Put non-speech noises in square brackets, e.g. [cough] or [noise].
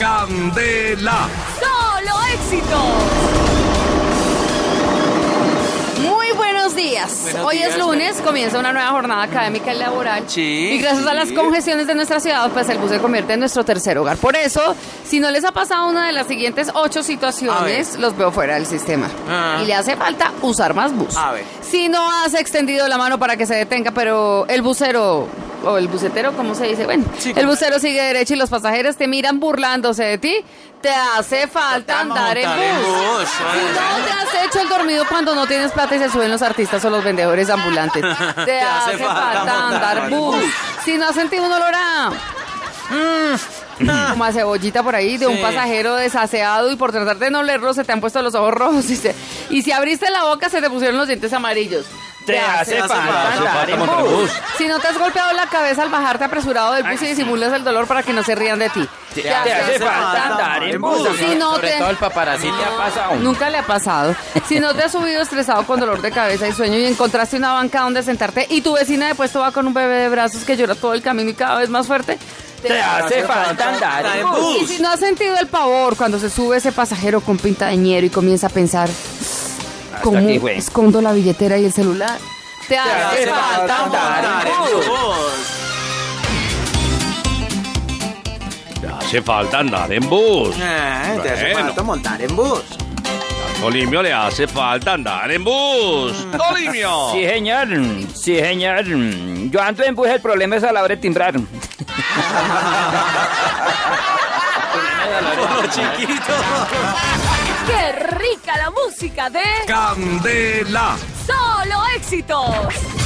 Candela. Solo éxitos. Muy buenos días. Buenos Hoy días, es lunes, comienza una nueva jornada académica y laboral. Sí, Y gracias a las congestiones de nuestra ciudad, pues el bus se convierte en nuestro tercer hogar. Por eso, si no les ha pasado una de las siguientes ocho situaciones, los veo fuera del sistema. Ah. Y le hace falta usar más bus. A ver. Si no has extendido la mano para que se detenga, pero el busero o el bucetero, ¿cómo se dice? Bueno, Sí, el ¿cómo? busero sigue derecho y los pasajeros te miran burlándose de ti. Te hace falta andar en bus. bus, no te has hecho el dormido cuando no tienes plata y se suben los artistas o los vendedores ambulantes. [laughs] Te, hace, falta, andar bus. Si no has sentido un olor a... Como a cebollita por ahí de un pasajero desaseado y por tratar de no leerlo se te han puesto los ojos rojos y, se- y si abriste la boca se te pusieron los dientes amarillos. Te hace hace falta falta andar en bus. bus. Si no te has golpeado la cabeza al bajarte apresurado del bus y disimulas el dolor para que no se rían de ti. Te hace falta andar en bus. Si no Sobre te- todo el paparazzi te ha pasado. Nunca le ha pasado. Si no te has subido estresado con dolor de cabeza y sueño y encontraste una banca donde sentarte y tu vecina de puesto va con un bebé de brazos que llora todo el camino y cada vez más fuerte. Te hace falta andar en en bus. Y si no has sentido el pavor cuando se sube ese pasajero con pinta de ñero y comienza a pensar cómo aquí fue. escondo la billetera y el celular. Te hace hace falta Andar en bus. Te hace falta andar en bus. Eh, te hace Bueno. falta montar en bus. A Tolimio le hace falta andar en bus. [laughs] Tolimio. Sí, señor. Sí, señor. Yo ando en bus, el problema es a la hora de timbrar. [laughs] Por chiquito. ¡Qué la música de Candela. Solo Éxitos!